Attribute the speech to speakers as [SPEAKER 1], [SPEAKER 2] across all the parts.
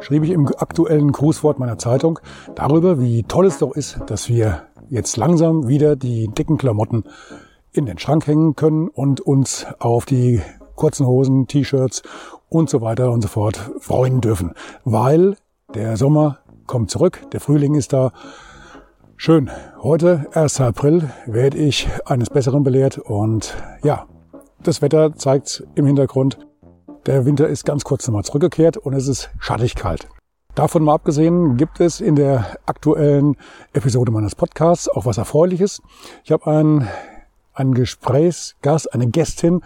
[SPEAKER 1] schrieb ich im aktuellen Grußwort meiner Zeitung darüber, wie toll es doch ist, dass wir jetzt langsam wieder die dicken Klamotten in den Schrank hängen können und uns auf die kurzen Hosen, T-Shirts und so weiter und so fort freuen dürfen, weil der Sommer kommt zurück, der Frühling ist da. Schön. Heute, 1. April, werde ich eines Besseren belehrt und ja, das Wetter zeigt im Hintergrund. Der Winter ist ganz kurz nochmal zurückgekehrt und es ist schattig kalt. Davon mal abgesehen gibt es in der aktuellen Episode meines Podcasts auch was Erfreuliches. Ich habe einen, einen Gesprächsgast, eine Gästin,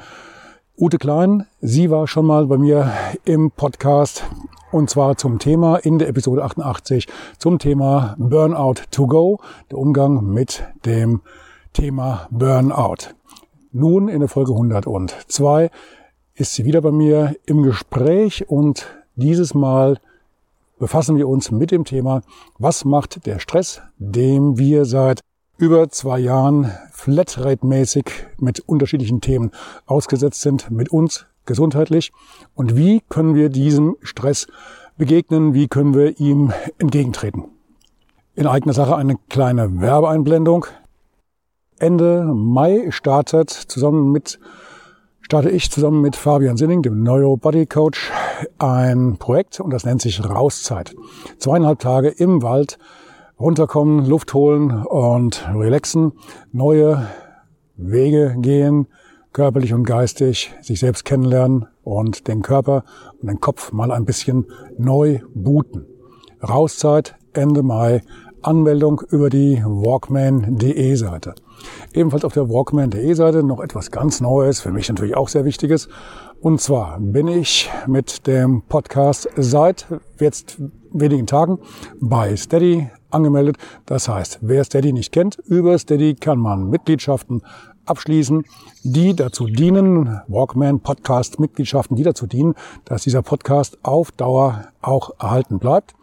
[SPEAKER 1] Ute Klein. Sie war schon mal bei mir im Podcast und zwar zum Thema in der Episode 88 zum Thema Burnout to go, der Umgang mit dem Thema Burnout. Nun in der Folge 102 ist sie wieder bei mir im Gespräch und dieses Mal befassen wir uns mit dem Thema, was macht der Stress, dem wir seit über zwei Jahren flatrate-mäßig mit unterschiedlichen Themen ausgesetzt sind, mit uns gesundheitlich und wie können wir diesem Stress begegnen, wie können wir ihm entgegentreten. In eigener Sache eine kleine Werbeeinblendung. Ende Mai startet zusammen mit starte ich zusammen mit Fabian Sinning, dem Neuro Coach, ein Projekt und das nennt sich Rauszeit. Zweieinhalb Tage im Wald runterkommen, Luft holen und relaxen, neue Wege gehen, körperlich und geistig, sich selbst kennenlernen und den Körper und den Kopf mal ein bisschen neu booten. Rauszeit Ende Mai, Anmeldung über die walkman.de Seite. Ebenfalls auf der walkman.de Seite noch etwas ganz Neues, für mich natürlich auch sehr Wichtiges. Und zwar bin ich mit dem Podcast seit jetzt wenigen Tagen bei Steady angemeldet. Das heißt, wer Steady nicht kennt, über Steady kann man Mitgliedschaften abschließen, die dazu dienen, Walkman Podcast Mitgliedschaften, die dazu dienen, dass dieser Podcast auf Dauer auch erhalten bleibt.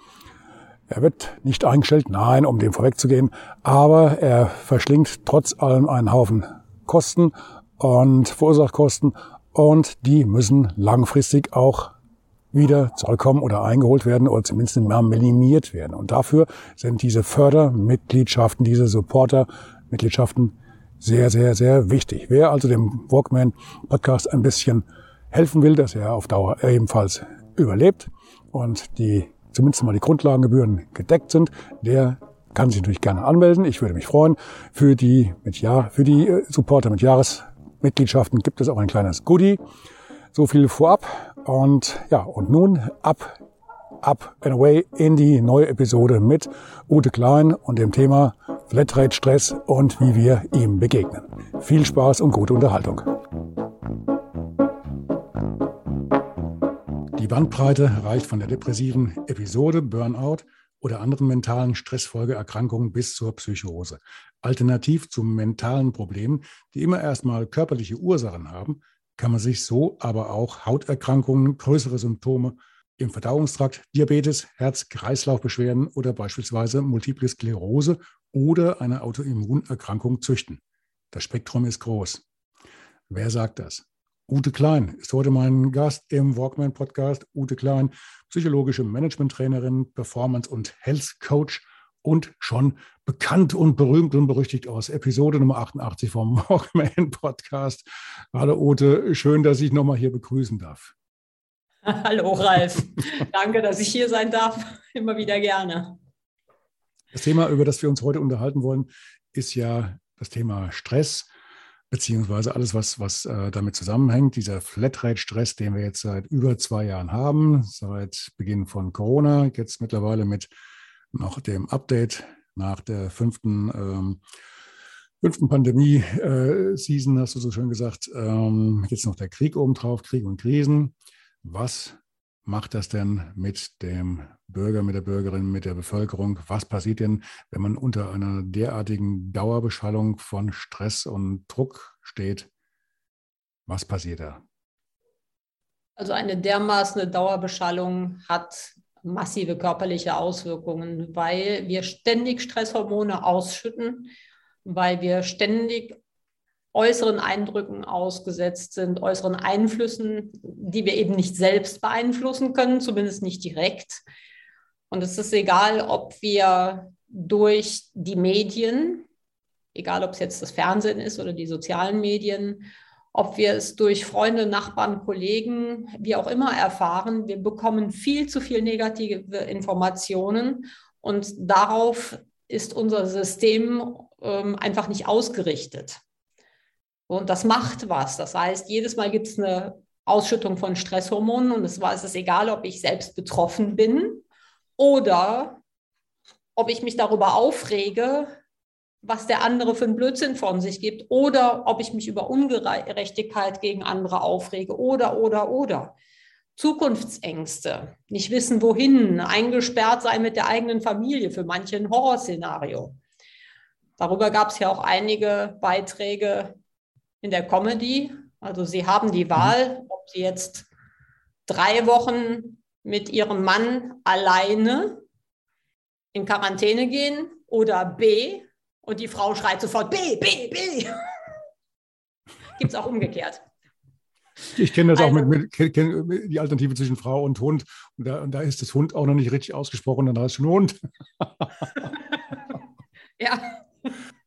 [SPEAKER 1] Er wird nicht eingestellt, nein, um dem vorwegzugehen, aber er verschlingt trotz allem einen Haufen Kosten und verursacht Kosten und die müssen langfristig auch wieder zurückkommen oder eingeholt werden oder zumindest mal minimiert werden. Und dafür sind diese Fördermitgliedschaften, diese Supporter-Mitgliedschaften sehr, sehr, sehr wichtig. Wer also dem Walkman Podcast ein bisschen helfen will, dass er auf Dauer ebenfalls überlebt und die zumindest mal die Grundlagengebühren gedeckt sind, der kann sich natürlich gerne anmelden. Ich würde mich freuen. Für die, mit Jahr, für die äh, Supporter mit Jahresmitgliedschaften gibt es auch ein kleines Goodie. So viel vorab. Und ja, und nun ab, ab and away in die neue Episode mit Ute Klein und dem Thema Flatrate Stress und wie wir ihm begegnen. Viel Spaß und gute Unterhaltung. Die Bandbreite reicht von der depressiven Episode, Burnout oder anderen mentalen Stressfolgeerkrankungen bis zur Psychose. Alternativ zu mentalen Problemen, die immer erstmal körperliche Ursachen haben, kann man sich so aber auch Hauterkrankungen, größere Symptome im Verdauungstrakt, Diabetes, Herz-Kreislauf-Beschwerden oder beispielsweise Multiple Sklerose oder eine Autoimmunerkrankung züchten. Das Spektrum ist groß. Wer sagt das? Ute Klein ist heute mein Gast im Walkman Podcast. Ute Klein, psychologische Management-Trainerin, Performance- und Health-Coach und schon bekannt und berühmt und berüchtigt aus Episode Nummer 88 vom Walkman Podcast. Hallo Ute, schön, dass ich nochmal hier begrüßen darf.
[SPEAKER 2] Hallo Ralf, danke, dass ich hier sein darf. Immer wieder gerne.
[SPEAKER 1] Das Thema, über das wir uns heute unterhalten wollen, ist ja das Thema Stress beziehungsweise alles, was, was äh, damit zusammenhängt, dieser Flatrate-Stress, den wir jetzt seit über zwei Jahren haben, seit Beginn von Corona, jetzt mittlerweile mit noch dem Update nach der fünften, ähm, fünften Pandemie-Season, äh, hast du so schön gesagt, ähm, jetzt noch der Krieg obendrauf, Krieg und Krisen. Was macht das denn mit dem Bürger, mit der Bürgerin, mit der Bevölkerung. Was passiert denn, wenn man unter einer derartigen Dauerbeschallung von Stress und Druck steht? Was passiert da?
[SPEAKER 2] Also eine dermaßen Dauerbeschallung hat massive körperliche Auswirkungen, weil wir ständig Stresshormone ausschütten, weil wir ständig äußeren Eindrücken ausgesetzt sind, äußeren Einflüssen, die wir eben nicht selbst beeinflussen können, zumindest nicht direkt. Und es ist egal, ob wir durch die Medien, egal ob es jetzt das Fernsehen ist oder die sozialen Medien, ob wir es durch Freunde, Nachbarn, Kollegen, wie auch immer erfahren, wir bekommen viel zu viel negative Informationen und darauf ist unser System ähm, einfach nicht ausgerichtet. Und das macht was. Das heißt, jedes Mal gibt es eine Ausschüttung von Stresshormonen und es ist egal, ob ich selbst betroffen bin oder ob ich mich darüber aufrege, was der andere für einen Blödsinn von sich gibt oder ob ich mich über Ungerechtigkeit gegen andere aufrege oder, oder, oder. Zukunftsängste, nicht wissen wohin, eingesperrt sein mit der eigenen Familie, für manche ein Horrorszenario. Darüber gab es ja auch einige Beiträge in der Comedy. Also Sie haben die mhm. Wahl, ob Sie jetzt drei Wochen mit Ihrem Mann alleine in Quarantäne gehen oder B, und die Frau schreit sofort B, B, B. Gibt es auch umgekehrt.
[SPEAKER 1] Ich kenne das also, auch mit, mit kenn die Alternative zwischen Frau und Hund. Und da, und da, ist das Hund auch noch nicht richtig ausgesprochen, dann heißt es schon Hund.
[SPEAKER 2] ja.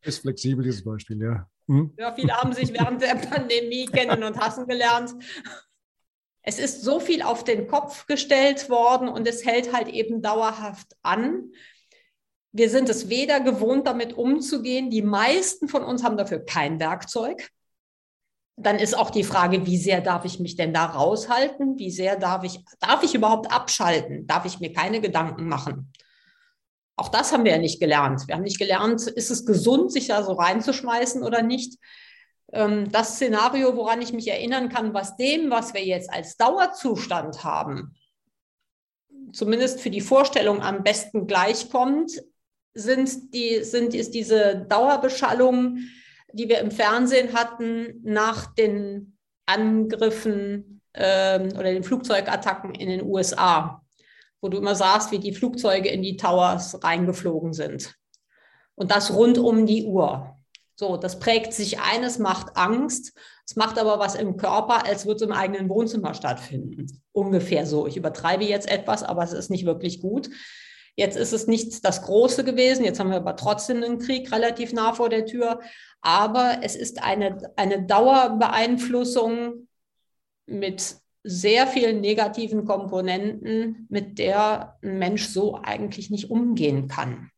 [SPEAKER 1] Ist flexibel, dieses Beispiel, ja.
[SPEAKER 2] Hm? Ja, viele haben sich während der Pandemie kennen und hassen gelernt. Es ist so viel auf den Kopf gestellt worden und es hält halt eben dauerhaft an wir sind es weder gewohnt, damit umzugehen. Die meisten von uns haben dafür kein Werkzeug. Dann ist auch die Frage, wie sehr darf ich mich denn da raushalten? Wie sehr darf ich, darf ich überhaupt abschalten? Darf ich mir keine Gedanken machen? Auch das haben wir ja nicht gelernt. Wir haben nicht gelernt, ist es gesund, sich da so reinzuschmeißen oder nicht? Ähm, das Szenario, woran ich mich erinnern kann, was dem, was wir jetzt als Dauerzustand haben, zumindest für die Vorstellung am besten gleichkommt, sind die, sind, ist diese Dauerbeschallung, die wir im Fernsehen hatten nach den Angriffen ähm, oder den Flugzeugattacken in den USA, wo du immer sahst, wie die Flugzeuge in die Towers reingeflogen sind. Und das rund um die Uhr. So, das prägt sich ein, es macht Angst, es macht aber was im Körper, als würde es im eigenen Wohnzimmer stattfinden. Ungefähr so. Ich übertreibe jetzt etwas, aber es ist nicht wirklich gut. Jetzt ist es nicht das Große gewesen. Jetzt haben wir aber trotzdem einen Krieg relativ nah vor der Tür. Aber es ist eine, eine Dauerbeeinflussung mit sehr vielen negativen Komponenten, mit der ein Mensch so eigentlich nicht umgehen kann.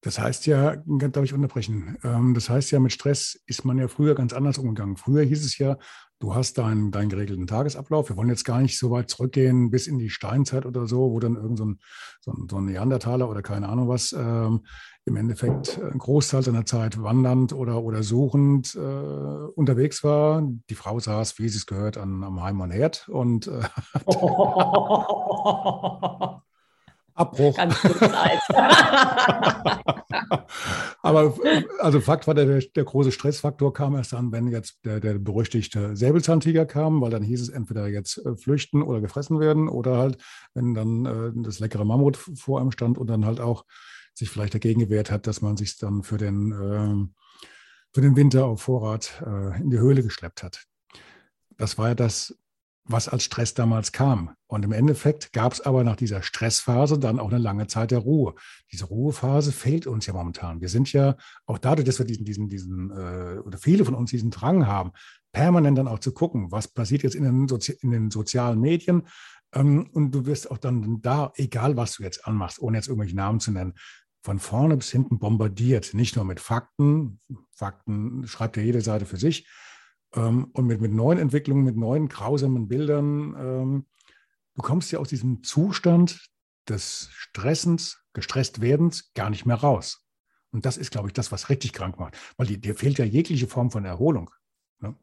[SPEAKER 1] Das heißt ja, darf ich unterbrechen? Ähm, das heißt ja, mit Stress ist man ja früher ganz anders umgegangen. Früher hieß es ja, du hast deinen, deinen geregelten Tagesablauf. Wir wollen jetzt gar nicht so weit zurückgehen bis in die Steinzeit oder so, wo dann irgend so ein, so ein, so ein Neandertaler oder keine Ahnung was ähm, im Endeffekt einen Großteil seiner Zeit wandernd oder, oder suchend äh, unterwegs war. Die Frau saß, wie sie es gehört, an, am Heim und Herd und äh, Abbruch. Ganz gut Aber also Fakt war, der, der große Stressfaktor kam erst dann, wenn jetzt der, der berüchtigte Säbelzahntiger kam, weil dann hieß es entweder jetzt äh, flüchten oder gefressen werden oder halt, wenn dann äh, das leckere Mammut vor einem stand und dann halt auch sich vielleicht dagegen gewehrt hat, dass man sich dann für den, äh, für den Winter auf Vorrat äh, in die Höhle geschleppt hat. Das war ja das was als Stress damals kam. Und im Endeffekt gab es aber nach dieser Stressphase dann auch eine lange Zeit der Ruhe. Diese Ruhephase fehlt uns ja momentan. Wir sind ja auch dadurch, dass wir diesen, diesen, diesen äh, oder viele von uns diesen Drang haben, permanent dann auch zu gucken, was passiert jetzt in den, Sozi in den sozialen Medien. Ähm, und du wirst auch dann da, egal was du jetzt anmachst, ohne jetzt irgendwelche Namen zu nennen, von vorne bis hinten bombardiert. Nicht nur mit Fakten. Fakten schreibt ja jede Seite für sich ähm, und mit, mit neuen Entwicklungen, mit neuen grausamen Bildern. Ähm, du kommst ja aus diesem Zustand des Stressens, gestresst werdens gar nicht mehr raus. Und das ist, glaube ich, das, was richtig krank macht, weil die, dir fehlt ja jegliche Form von Erholung. Ne?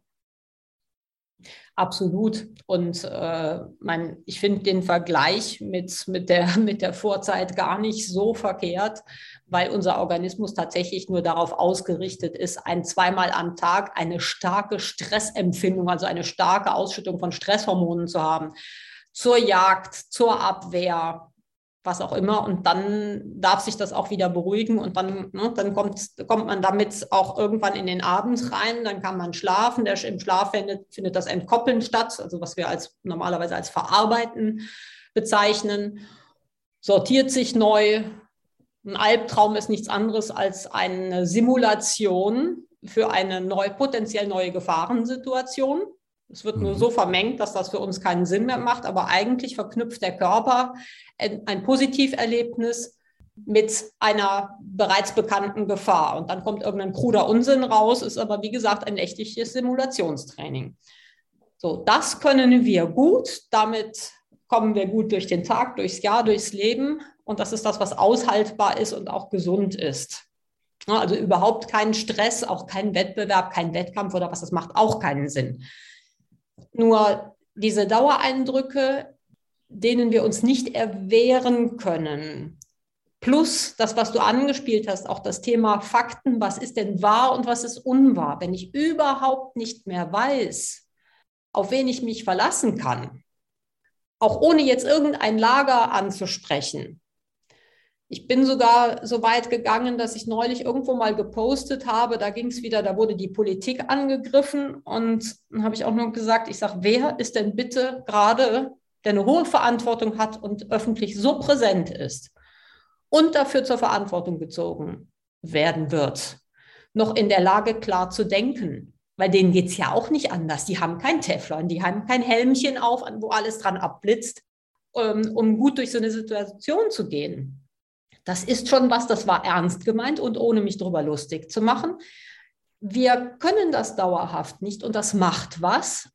[SPEAKER 2] Absolut. Und äh, mein, ich finde den Vergleich mit, mit, der, mit der Vorzeit gar nicht so verkehrt, weil unser Organismus tatsächlich nur darauf ausgerichtet ist, ein zweimal am Tag eine starke Stressempfindung, also eine starke Ausschüttung von Stresshormonen zu haben. Zur Jagd, zur Abwehr, was auch immer. Und dann darf sich das auch wieder beruhigen und dann, ne, dann kommt, kommt man damit auch irgendwann in den Abend rein, dann kann man schlafen. Der, Im Schlaf findet, findet das Entkoppeln statt, also was wir als normalerweise als Verarbeiten bezeichnen, sortiert sich neu. Ein Albtraum ist nichts anderes als eine Simulation für eine neu, potenziell neue Gefahrensituation. Es wird nur mhm. so vermengt, dass das für uns keinen Sinn mehr macht, aber eigentlich verknüpft der Körper ein Positiverlebnis mit einer bereits bekannten Gefahr. Und dann kommt irgendein kruder Unsinn raus, ist aber wie gesagt ein echtes Simulationstraining. So, das können wir gut. Damit kommen wir gut durch den Tag, durchs Jahr, durchs Leben. Und das ist das, was aushaltbar ist und auch gesund ist. Also überhaupt keinen Stress, auch kein Wettbewerb, kein Wettkampf oder was, das macht auch keinen Sinn. Nur diese Dauereindrücke, denen wir uns nicht erwehren können, plus das, was du angespielt hast, auch das Thema Fakten, was ist denn wahr und was ist unwahr, wenn ich überhaupt nicht mehr weiß, auf wen ich mich verlassen kann, auch ohne jetzt irgendein Lager anzusprechen, ich bin sogar so weit gegangen, dass ich neulich irgendwo mal gepostet habe, da ging es wieder, da wurde die Politik angegriffen und dann habe ich auch nur gesagt, ich sage, wer ist denn bitte gerade, der eine hohe Verantwortung hat und öffentlich so präsent ist und dafür zur Verantwortung gezogen werden wird, noch in der Lage klar zu denken. Weil denen geht es ja auch nicht anders. Die haben kein Teflon, die haben kein Helmchen auf, wo alles dran abblitzt, ähm, um gut durch so eine Situation zu gehen. Das ist schon was, das war ernst gemeint und ohne mich darüber lustig zu machen. Wir können das dauerhaft nicht und das macht was.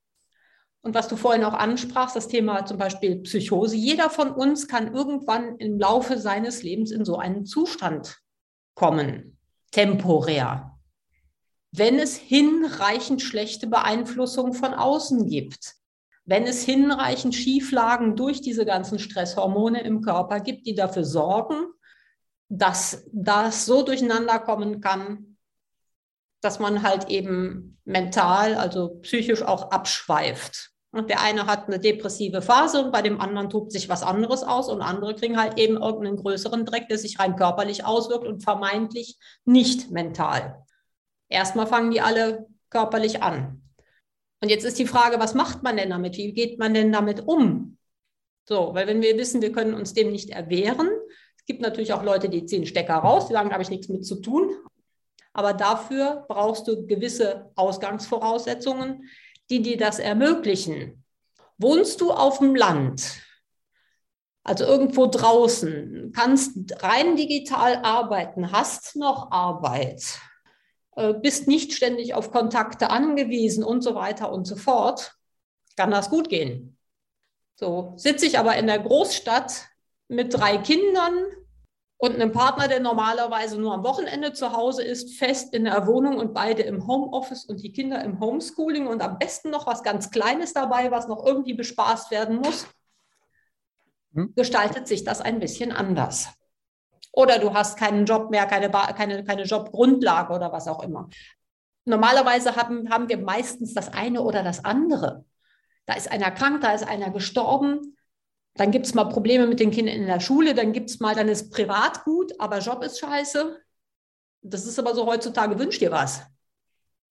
[SPEAKER 2] Und was du vorhin auch ansprachst, das Thema zum Beispiel Psychose. Jeder von uns kann irgendwann im Laufe seines Lebens in so einen Zustand kommen, temporär, wenn es hinreichend schlechte Beeinflussung von außen gibt wenn es hinreichend Schieflagen durch diese ganzen Stresshormone im Körper gibt, die dafür sorgen, dass das so durcheinander kommen kann, dass man halt eben mental, also psychisch auch abschweift. Und der eine hat eine depressive Phase und bei dem anderen tobt sich was anderes aus und andere kriegen halt eben irgendeinen größeren Dreck, der sich rein körperlich auswirkt und vermeintlich nicht mental. Erstmal fangen die alle körperlich an. Und jetzt ist die Frage, was macht man denn damit? Wie geht man denn damit um? So, weil wenn wir wissen, wir können uns dem nicht erwehren, gibt natürlich auch Leute, die ziehen Stecker raus, die sagen, da habe ich nichts mit zu tun. Aber dafür brauchst du gewisse Ausgangsvoraussetzungen, die dir das ermöglichen. Wohnst du auf dem Land, also irgendwo draußen, kannst rein digital arbeiten, hast noch Arbeit, äh, bist nicht ständig auf Kontakte angewiesen und so weiter und so fort, kann das gut gehen. So sitze ich aber in der Großstadt mit drei Kindern, und einem Partner, der normalerweise nur am Wochenende zu Hause ist, fest in der Wohnung und beide im Homeoffice und die Kinder im Homeschooling und am besten noch was ganz Kleines dabei, was noch irgendwie bespaßt werden muss, hm. gestaltet sich das ein bisschen anders. Oder du hast keinen Job mehr, keine, keine, keine Jobgrundlage oder was auch immer. Normalerweise haben, haben wir meistens das eine oder das andere. Da ist einer krank, da ist einer gestorben. Dann gibt es mal Probleme mit den Kindern in der Schule, dann gibt es mal, dann ist privat gut, aber Job ist scheiße. Das ist aber so heutzutage, wünscht dir was.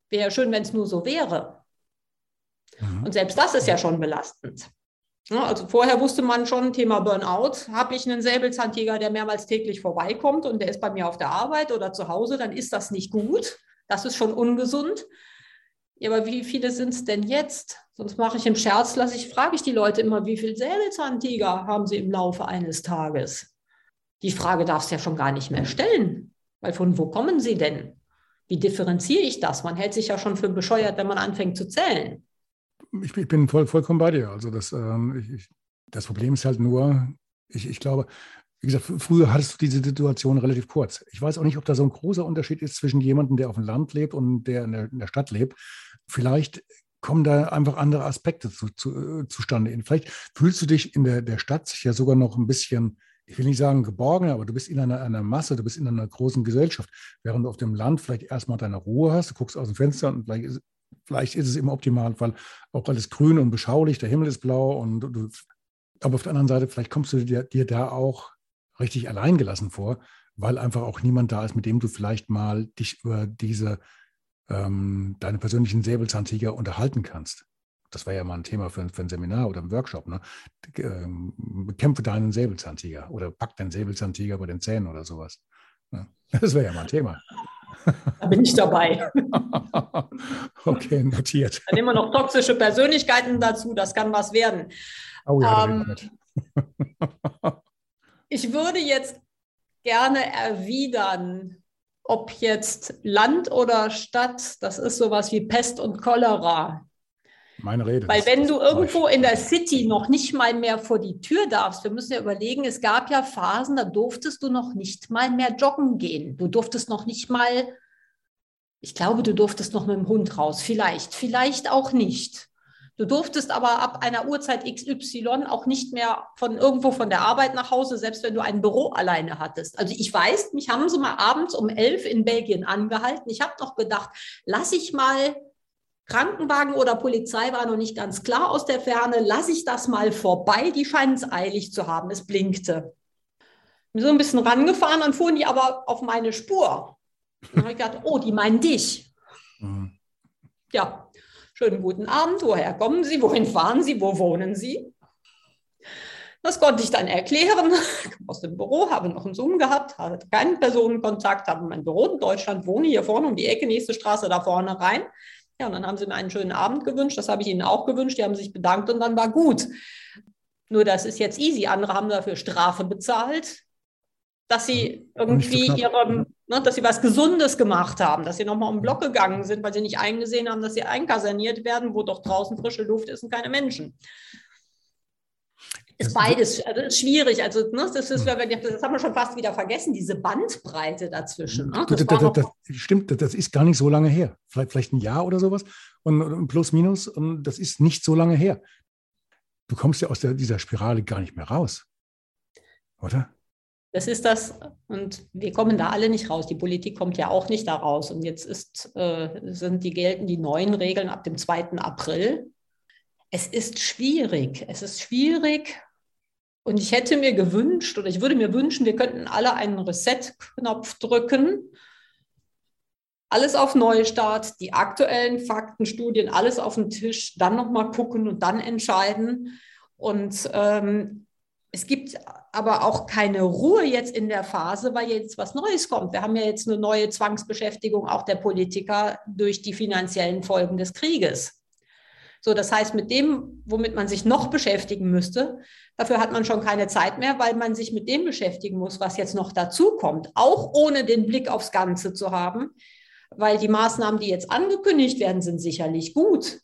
[SPEAKER 2] Wäre ja schön, wenn es nur so wäre. Mhm. Und selbst das ist ja schon belastend. Also vorher wusste man schon, Thema Burnout, habe ich einen Säbelzahntiger, der mehrmals täglich vorbeikommt und der ist bei mir auf der Arbeit oder zu Hause, dann ist das nicht gut. Das ist schon ungesund. Ja, aber wie viele sind es denn jetzt? Sonst mache ich im Scherz, lasse ich, frage ich die Leute immer, wie viele Säbelzahntiger haben sie im Laufe eines Tages? Die Frage darfst du ja schon gar nicht mehr stellen, weil von wo kommen sie denn? Wie differenziere ich das? Man hält sich ja schon für bescheuert, wenn man anfängt zu zählen.
[SPEAKER 1] Ich, ich bin voll, vollkommen bei dir. Also das, ähm, ich, das Problem ist halt nur, ich, ich glaube, wie gesagt, früher hattest du diese Situation relativ kurz. Ich weiß auch nicht, ob da so ein großer Unterschied ist zwischen jemandem, der auf dem Land lebt und der in der, in der Stadt lebt. Vielleicht kommen da einfach andere Aspekte zu, zu, äh, zustande. Vielleicht fühlst du dich in der, der Stadt ja sogar noch ein bisschen, ich will nicht sagen geborgener, aber du bist in einer, einer Masse, du bist in einer großen Gesellschaft, während du auf dem Land vielleicht erstmal deine Ruhe hast, du guckst aus dem Fenster und vielleicht ist, vielleicht ist es im optimalen Fall auch alles grün und beschaulich, der Himmel ist blau und du, aber auf der anderen Seite, vielleicht kommst du dir, dir da auch richtig alleingelassen vor, weil einfach auch niemand da ist, mit dem du vielleicht mal dich über diese ähm, deine persönlichen Säbelzahntiger unterhalten kannst. Das war ja mal ein Thema für, für ein Seminar oder ein Workshop. Ne? Ähm, bekämpfe deinen Säbelzahntiger oder pack deinen Säbelzahntiger bei den Zähnen oder sowas. Ne? Das wäre ja mal ein Thema.
[SPEAKER 2] Da bin ich dabei.
[SPEAKER 1] okay, notiert.
[SPEAKER 2] Dann nehmen wir noch toxische Persönlichkeiten dazu, das kann was werden. Oh ja, ähm, ich würde jetzt gerne erwidern, ob jetzt Land oder Stadt, das ist sowas wie Pest und Cholera.
[SPEAKER 1] Meine Rede.
[SPEAKER 2] Weil wenn du irgendwo in der City noch nicht mal mehr vor die Tür darfst, wir müssen ja überlegen, es gab ja Phasen, da durftest du noch nicht mal mehr joggen gehen. Du durftest noch nicht mal, ich glaube, du durftest noch mit dem Hund raus. Vielleicht, vielleicht auch nicht. Du durftest aber ab einer Uhrzeit XY auch nicht mehr von irgendwo von der Arbeit nach Hause, selbst wenn du ein Büro alleine hattest. Also ich weiß, mich haben sie mal abends um elf in Belgien angehalten. Ich habe noch gedacht, lass ich mal Krankenwagen oder Polizei war noch nicht ganz klar aus der Ferne, lass ich das mal vorbei. Die scheinen es eilig zu haben. Es blinkte. Bin so ein bisschen rangefahren, dann fuhren die aber auf meine Spur. Dann habe ich gedacht, oh, die meinen dich. Mhm. Ja, Schönen guten Abend, woher kommen Sie, wohin fahren Sie, wo wohnen Sie? Das konnte ich dann erklären. Ich komme aus dem Büro, habe noch einen Zoom gehabt, hatte keinen Personenkontakt, habe mein Büro in Deutschland, wohne hier vorne um die Ecke, nächste Straße da vorne rein. Ja, und dann haben sie mir einen schönen Abend gewünscht. Das habe ich ihnen auch gewünscht. Die haben sich bedankt und dann war gut. Nur das ist jetzt easy. Andere haben dafür Strafe bezahlt dass sie irgendwie ihre, ne, dass sie was Gesundes gemacht haben, dass sie nochmal um den Block gegangen sind, weil sie nicht eingesehen haben, dass sie einkaserniert werden, wo doch draußen frische Luft ist und keine Menschen. Ist beides, also ist schwierig. Also, ne, das, ist, das haben wir schon fast wieder vergessen, diese Bandbreite dazwischen. Ne?
[SPEAKER 1] Das, das, das, stimmt, das ist gar nicht so lange her. Vielleicht, vielleicht ein Jahr oder sowas. Und, und plus, minus, und das ist nicht so lange her. Du kommst ja aus der, dieser Spirale gar nicht mehr raus. Oder?
[SPEAKER 2] Das ist das, und wir kommen da alle nicht raus. Die Politik kommt ja auch nicht da raus. Und jetzt ist, äh, sind die gelten die neuen Regeln ab dem 2. April. Es ist schwierig. Es ist schwierig. Und ich hätte mir gewünscht, oder ich würde mir wünschen, wir könnten alle einen Reset-Knopf drücken. Alles auf Neustart, die aktuellen Fakten, Studien, alles auf den Tisch, dann nochmal gucken und dann entscheiden. Und ähm, es gibt aber auch keine Ruhe jetzt in der Phase, weil jetzt was Neues kommt. Wir haben ja jetzt eine neue Zwangsbeschäftigung auch der Politiker durch die finanziellen Folgen des Krieges. So, das heißt, mit dem, womit man sich noch beschäftigen müsste, dafür hat man schon keine Zeit mehr, weil man sich mit dem beschäftigen muss, was jetzt noch dazu kommt, auch ohne den Blick aufs Ganze zu haben, weil die Maßnahmen, die jetzt angekündigt werden, sind sicherlich gut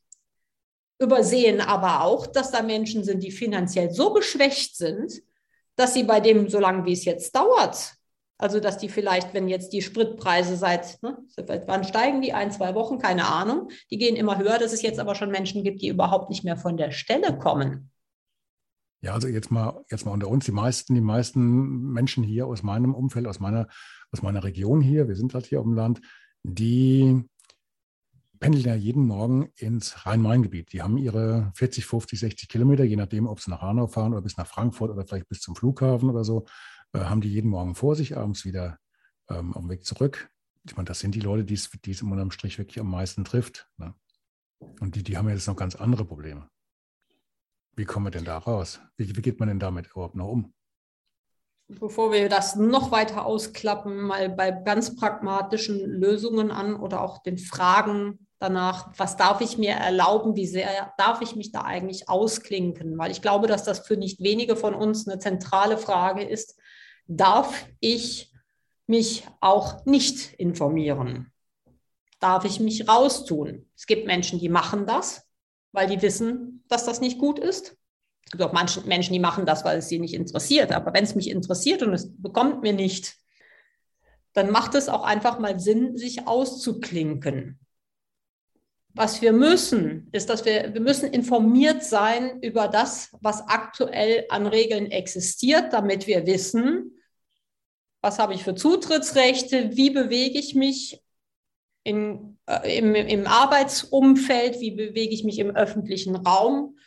[SPEAKER 2] übersehen aber auch, dass da Menschen sind, die finanziell so geschwächt sind, dass sie bei dem, so lange wie es jetzt dauert, also dass die vielleicht, wenn jetzt die Spritpreise seit, ne, wann steigen die? Ein, zwei Wochen, keine Ahnung, die gehen immer höher, dass es jetzt aber schon Menschen gibt, die überhaupt nicht mehr von der Stelle kommen.
[SPEAKER 1] Ja, also jetzt mal, jetzt mal unter uns, die meisten, die meisten Menschen hier aus meinem Umfeld, aus meiner, aus meiner Region hier, wir sind halt hier auf dem Land, die pendeln ja jeden Morgen ins Rhein-Main-Gebiet. Die haben ihre 40, 50, 60 Kilometer, je nachdem, ob sie nach Hanau fahren oder bis nach Frankfurt oder vielleicht bis zum Flughafen oder so, äh, haben die jeden Morgen vor sich, abends wieder ähm, dem Weg zurück. Ich meine, das sind die Leute, die es, es unterm Strich wirklich am meisten trifft. Ne? Und die, die haben jetzt noch ganz andere Probleme. Wie kommen wir denn da raus? Wie, wie geht man denn damit überhaupt noch um?
[SPEAKER 2] bevor wir das noch weiter ausklappen, mal bei ganz pragmatischen Lösungen an oder auch den Fragen danach, was darf ich mir erlauben, wie sehr darf ich mich da eigentlich ausklinken? Weil ich glaube, dass das für nicht wenige von uns eine zentrale Frage ist. Darf ich mich auch nicht informieren? Darf ich mich raustun? Es gibt Menschen, die machen das, weil die wissen, dass das nicht gut ist. Es gibt auch manche Menschen, die machen das, weil es sie nicht interessiert. Aber wenn es mich interessiert und es bekommt mir nicht, dann macht es auch einfach mal Sinn, sich auszuklinken. Was wir müssen, ist, dass wir, wir müssen informiert sein über das, was aktuell an Regeln existiert, damit wir wissen, was habe ich für Zutrittsrechte, wie bewege ich mich in, äh, im, im Arbeitsumfeld, wie bewege ich mich im öffentlichen Raum,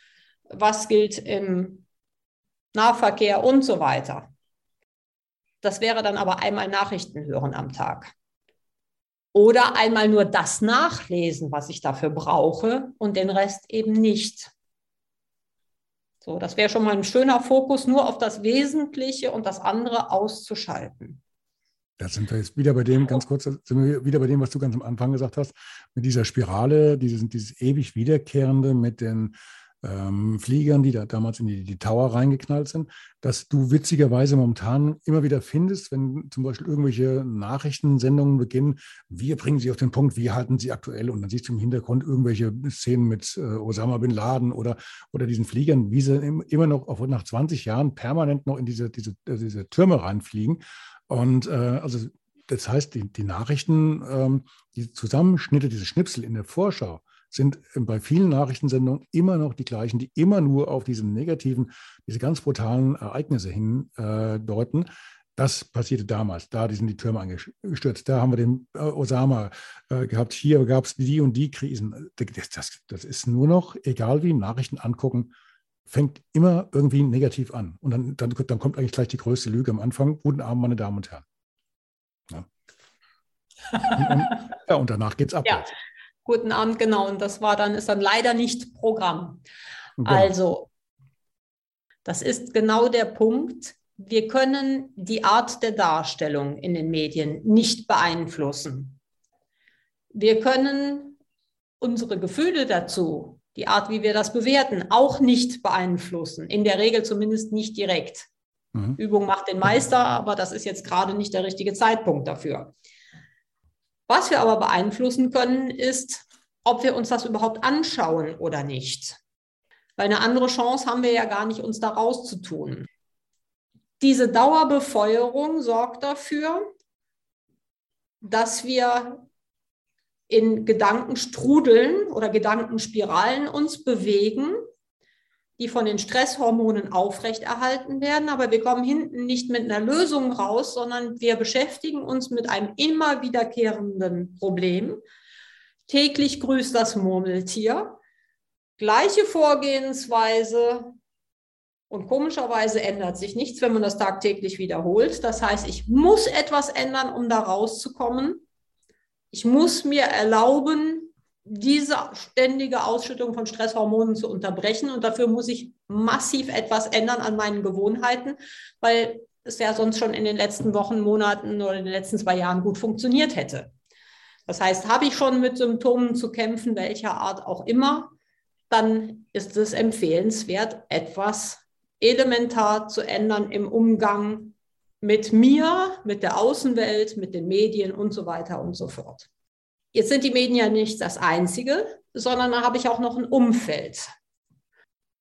[SPEAKER 2] was gilt im Nahverkehr und so weiter. Das wäre dann aber einmal Nachrichten hören am Tag. Oder einmal nur das nachlesen, was ich dafür brauche und den Rest eben nicht. So, das wäre schon mal ein schöner Fokus, nur auf das Wesentliche und das andere auszuschalten.
[SPEAKER 1] Da sind wir jetzt wieder bei dem, ganz kurz, sind wir wieder bei dem, was du ganz am Anfang gesagt hast, mit dieser Spirale, dieses, dieses ewig Wiederkehrende mit den ähm, Fliegern, die da damals in die, die Tower reingeknallt sind, dass du witzigerweise momentan immer wieder findest, wenn zum Beispiel irgendwelche Nachrichtensendungen beginnen, wir bringen sie auf den Punkt, wir halten sie aktuell und dann siehst du im Hintergrund irgendwelche Szenen mit äh, Osama bin Laden oder, oder diesen Fliegern, wie sie im, immer noch auch nach 20 Jahren permanent noch in diese, diese, diese Türme reinfliegen. Und äh, also das heißt, die, die Nachrichten, ähm, die Zusammenschnitte, diese Schnipsel in der Vorschau, sind bei vielen Nachrichtensendungen immer noch die gleichen, die immer nur auf diese negativen, diese ganz brutalen Ereignisse hindeuten. Äh, das passierte damals. Da sind die Türme eingestürzt. Da haben wir den äh, Osama äh, gehabt. Hier gab es die und die Krisen. Das, das, das, ist nur noch, egal wie Nachrichten angucken, fängt immer irgendwie negativ an. Und dann, dann, dann kommt eigentlich gleich die größte Lüge am Anfang. Guten Abend, meine Damen und Herren. Ja. Und, und, ja, und danach geht es ab.
[SPEAKER 2] Ja. Guten Abend, genau. Und das war dann, ist dann leider nicht Programm. Genau. Also, das ist genau der Punkt. Wir können die Art der Darstellung in den Medien nicht beeinflussen. Wir können unsere Gefühle dazu, die Art, wie wir das bewerten, auch nicht beeinflussen. In der Regel zumindest nicht direkt. Mhm. Übung macht den Meister, aber das ist jetzt gerade nicht der richtige Zeitpunkt dafür. Was wir aber beeinflussen können, ist, ob wir uns das überhaupt anschauen oder nicht. Weil eine andere Chance haben wir ja gar nicht, uns da rauszutun. Diese Dauerbefeuerung sorgt dafür, dass wir in Gedankenstrudeln oder Gedankenspiralen uns bewegen, die von den Stresshormonen aufrechterhalten werden. Aber wir kommen hinten nicht mit einer Lösung raus, sondern wir beschäftigen uns mit einem immer wiederkehrenden Problem. Täglich grüßt das Murmeltier. Gleiche Vorgehensweise. Und komischerweise ändert sich nichts, wenn man das tagtäglich wiederholt. Das heißt, ich muss etwas ändern, um da rauszukommen. Ich muss mir erlauben, diese ständige Ausschüttung von Stresshormonen zu unterbrechen. Und dafür muss ich massiv etwas ändern an meinen Gewohnheiten, weil es ja sonst schon in den letzten Wochen, Monaten oder in den letzten zwei Jahren gut funktioniert hätte. Das heißt, habe ich schon mit Symptomen zu kämpfen, welcher Art auch immer, dann ist es empfehlenswert, etwas elementar zu ändern im Umgang mit mir, mit der Außenwelt, mit den Medien und so weiter und so fort. Jetzt sind die Medien ja nicht das Einzige, sondern da habe ich auch noch ein Umfeld.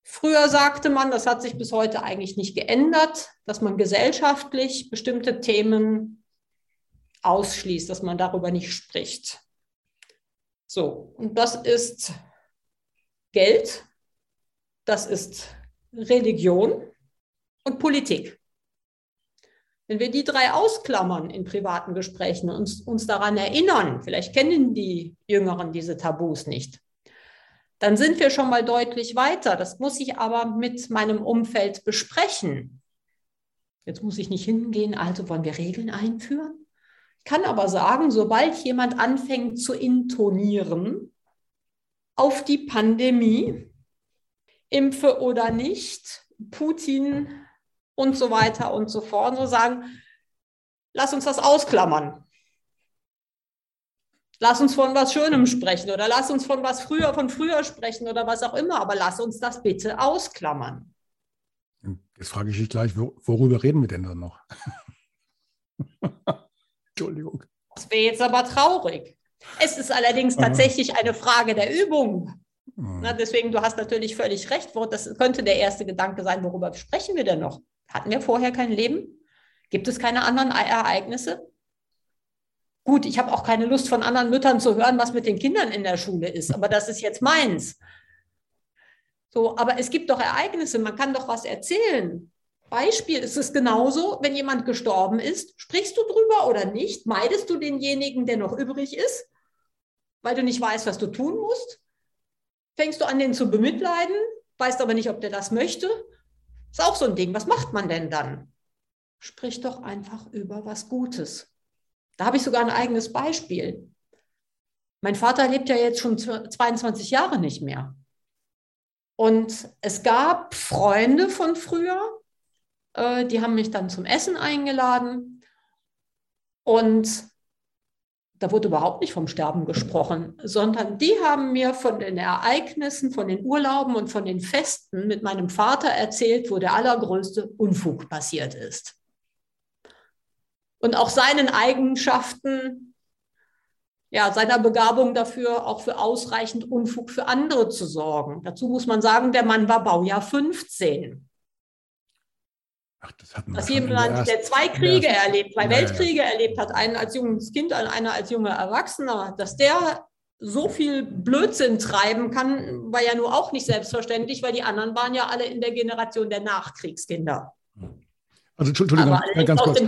[SPEAKER 2] Früher sagte man, das hat sich bis heute eigentlich nicht geändert, dass man gesellschaftlich bestimmte Themen ausschließt, dass man darüber nicht spricht. So, und das ist Geld, das ist Religion und Politik. Wenn wir die drei ausklammern in privaten Gesprächen und uns, uns daran erinnern, vielleicht kennen die Jüngeren diese Tabus nicht, dann sind wir schon mal deutlich weiter. Das muss ich aber mit meinem Umfeld besprechen. Jetzt muss ich nicht hingehen, also wollen wir Regeln einführen? Ich kann aber sagen, sobald jemand anfängt zu intonieren auf die Pandemie, impfe oder nicht, Putin und so weiter und so fort. Und so sagen, lass uns das ausklammern. Lass uns von was Schönem sprechen oder lass uns von was früher, von früher sprechen oder was auch immer, aber lass uns das bitte ausklammern.
[SPEAKER 1] Jetzt frage ich dich gleich, worüber reden wir denn dann noch? Entschuldigung.
[SPEAKER 2] Das wäre jetzt aber traurig. Es ist allerdings tatsächlich eine Frage der Übung. Mhm. Na, deswegen, du hast natürlich völlig recht. Das könnte der erste Gedanke sein, worüber sprechen wir denn noch? Hatten wir vorher kein Leben? Gibt es keine anderen Ereignisse? Gut, ich habe auch keine Lust von anderen Müttern zu hören, was mit den Kindern in der Schule ist, aber das ist jetzt meins. So, aber es gibt doch Ereignisse, man kann doch was erzählen. Beispiel ist es genauso, wenn jemand gestorben ist, sprichst du drüber oder nicht? Meidest du denjenigen, der noch übrig ist, weil du nicht weißt, was du tun musst? Fängst du an, den zu bemitleiden, weißt aber nicht, ob der das möchte? Ist auch so ein Ding. Was macht man denn dann? Sprich doch einfach über was Gutes. Da habe ich sogar ein eigenes Beispiel. Mein Vater lebt ja jetzt schon 22 Jahre nicht mehr. Und es gab Freunde von früher, äh, die haben mich dann zum Essen eingeladen. Und da wurde überhaupt nicht vom Sterben gesprochen, sondern die haben mir von den Ereignissen, von den Urlauben und von den Festen mit meinem Vater erzählt, wo der allergrößte Unfug passiert ist und auch seinen Eigenschaften, ja, seiner Begabung dafür, auch für ausreichend Unfug für andere zu sorgen. Dazu muss man sagen, der Mann war Baujahr 15. Ach, das hat man Dass jemand, der zwei Kriege erlebt, zwei Weltkriege ja. erlebt hat, einen als junges Kind, einer als junger Erwachsener, dass der so viel Blödsinn treiben kann, war ja nur auch nicht selbstverständlich, weil die anderen waren ja alle in der Generation der Nachkriegskinder.
[SPEAKER 1] Also Entschuldigung, Aber ganz kurz.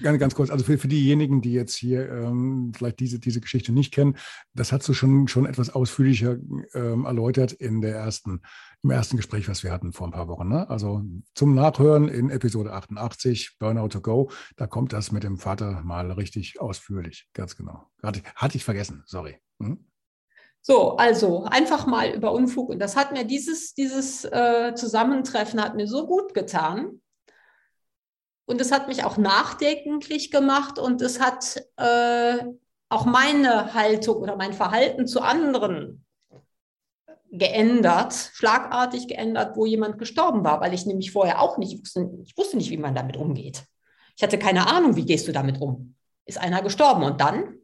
[SPEAKER 1] Ganz, ganz kurz. Also für, für diejenigen, die jetzt hier ähm, vielleicht diese, diese Geschichte nicht kennen, das hast du schon, schon etwas ausführlicher ähm, erläutert in der ersten, im ersten Gespräch, was wir hatten vor ein paar Wochen. Ne? Also zum Nachhören in Episode 88, Burnout to Go, da kommt das mit dem Vater mal richtig ausführlich. Ganz genau. Hatte, hatte ich vergessen, sorry. Hm?
[SPEAKER 2] So, also einfach mal über Unfug. Und das hat mir dieses, dieses äh, Zusammentreffen hat mir so gut getan und es hat mich auch nachdenklich gemacht und es hat äh, auch meine Haltung oder mein Verhalten zu anderen geändert, schlagartig geändert, wo jemand gestorben war, weil ich nämlich vorher auch nicht wusste, ich wusste nicht, wie man damit umgeht. Ich hatte keine Ahnung, wie gehst du damit um? Ist einer gestorben und dann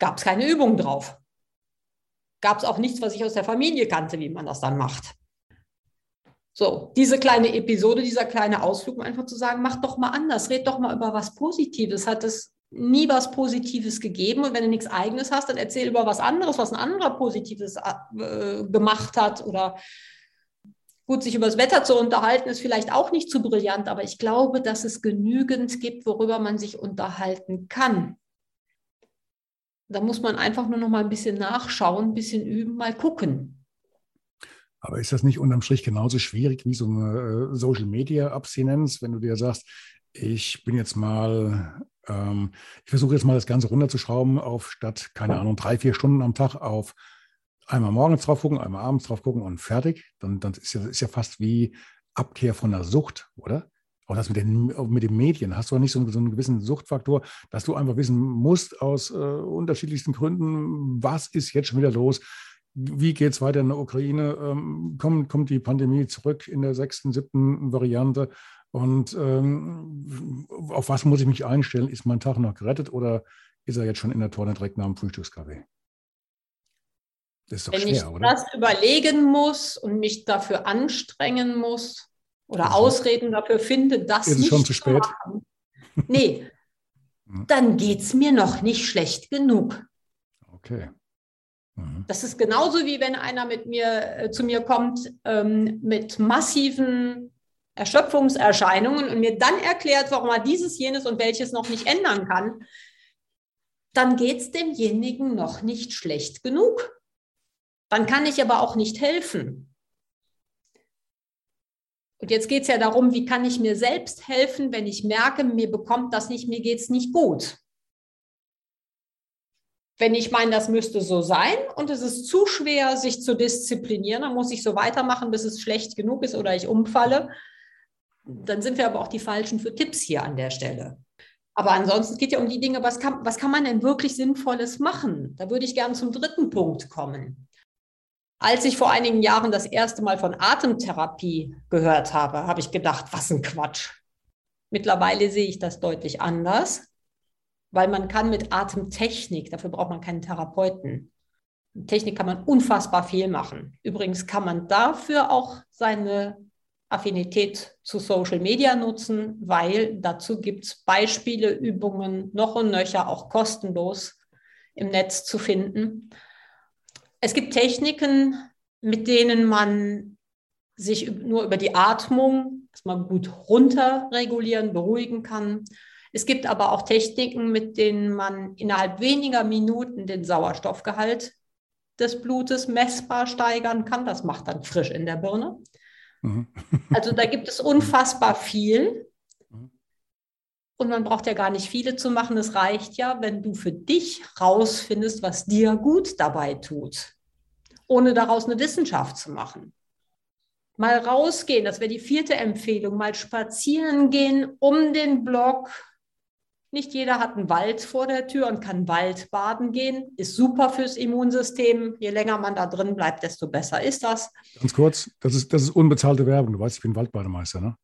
[SPEAKER 2] gab es keine Übung drauf. Gab es auch nichts, was ich aus der Familie kannte, wie man das dann macht. So, diese kleine Episode, dieser kleine Ausflug, um einfach zu sagen, mach doch mal anders, red doch mal über was Positives. Hat es nie was Positives gegeben und wenn du nichts Eigenes hast, dann erzähl über was anderes, was ein anderer Positives äh, gemacht hat oder Gut, sich über das Wetter zu unterhalten, ist vielleicht auch nicht zu brillant, aber ich glaube, dass es genügend gibt, worüber man sich unterhalten kann. Da muss man einfach nur noch mal ein bisschen nachschauen, ein bisschen üben, mal gucken.
[SPEAKER 1] Aber ist das nicht unterm Strich genauso schwierig wie so eine äh, Social Media Abstinenz, wenn du dir sagst, ich bin jetzt mal, ähm, ich versuche jetzt mal das Ganze runterzuschrauben auf statt, keine Ahnung, drei, vier Stunden am Tag auf einmal morgens drauf gucken, einmal abends drauf gucken und fertig. Dann, dann ist, ja, ist ja fast wie Abkehr von der Sucht, oder? Auch das mit den, mit den Medien. Hast du auch nicht so, so einen gewissen Suchtfaktor, dass du einfach wissen musst aus äh, unterschiedlichsten Gründen, was ist jetzt schon wieder los? Wie geht es weiter in der Ukraine? Ähm, kommt, kommt die Pandemie zurück in der sechsten, siebten Variante? Und ähm, auf was muss ich mich einstellen? Ist mein Tag noch gerettet oder ist er jetzt schon in der Tonne direkt nach dem Frühstückskaffee?
[SPEAKER 2] Das ist doch Wenn schwer, ich oder? das überlegen muss und mich dafür anstrengen muss oder also, Ausreden dafür finde, das
[SPEAKER 1] ist nicht schon zu spät.
[SPEAKER 2] Machen, nee, hm. dann geht es mir noch nicht schlecht genug.
[SPEAKER 1] Okay.
[SPEAKER 2] Mhm. Das ist genauso wie wenn einer mit mir äh, zu mir kommt ähm, mit massiven Erschöpfungserscheinungen und mir dann erklärt, warum er dieses, jenes und welches noch nicht ändern kann, dann geht es demjenigen noch nicht schlecht genug. Dann kann ich aber auch nicht helfen. Und jetzt geht es ja darum, wie kann ich mir selbst helfen, wenn ich merke, mir bekommt das nicht, mir geht es nicht gut. Wenn ich meine, das müsste so sein und es ist zu schwer, sich zu disziplinieren, dann muss ich so weitermachen, bis es schlecht genug ist oder ich umfalle. Dann sind wir aber auch die Falschen für Tipps hier an der Stelle. Aber ansonsten geht ja um die Dinge, was kann, was kann man denn wirklich Sinnvolles machen? Da würde ich gerne zum dritten Punkt kommen. Als ich vor einigen Jahren das erste Mal von Atemtherapie gehört habe, habe ich gedacht, was ein Quatsch. Mittlerweile sehe ich das deutlich anders weil man kann mit Atemtechnik, dafür braucht man keinen Therapeuten. Technik kann man unfassbar viel machen. Übrigens kann man dafür auch seine Affinität zu Social Media nutzen, weil dazu gibt es Beispiele, Übungen noch und nöcher, auch kostenlos im Netz zu finden. Es gibt Techniken, mit denen man sich nur über die Atmung erstmal gut runterregulieren, beruhigen kann. Es gibt aber auch Techniken, mit denen man innerhalb weniger Minuten den Sauerstoffgehalt des Blutes messbar steigern kann. Das macht dann frisch in der Birne. Mhm. Also da gibt es unfassbar viel. Mhm. Und man braucht ja gar nicht viele zu machen. Es reicht ja, wenn du für dich rausfindest, was dir gut dabei tut, ohne daraus eine Wissenschaft zu machen. Mal rausgehen, das wäre die vierte Empfehlung, mal spazieren gehen um den Block, nicht jeder hat einen Wald vor der Tür und kann Waldbaden gehen. Ist super fürs Immunsystem. Je länger man da drin bleibt, desto besser ist das.
[SPEAKER 1] Ganz kurz, das ist, das ist unbezahlte Werbung. Du weißt, ich bin Waldbademeister, ne?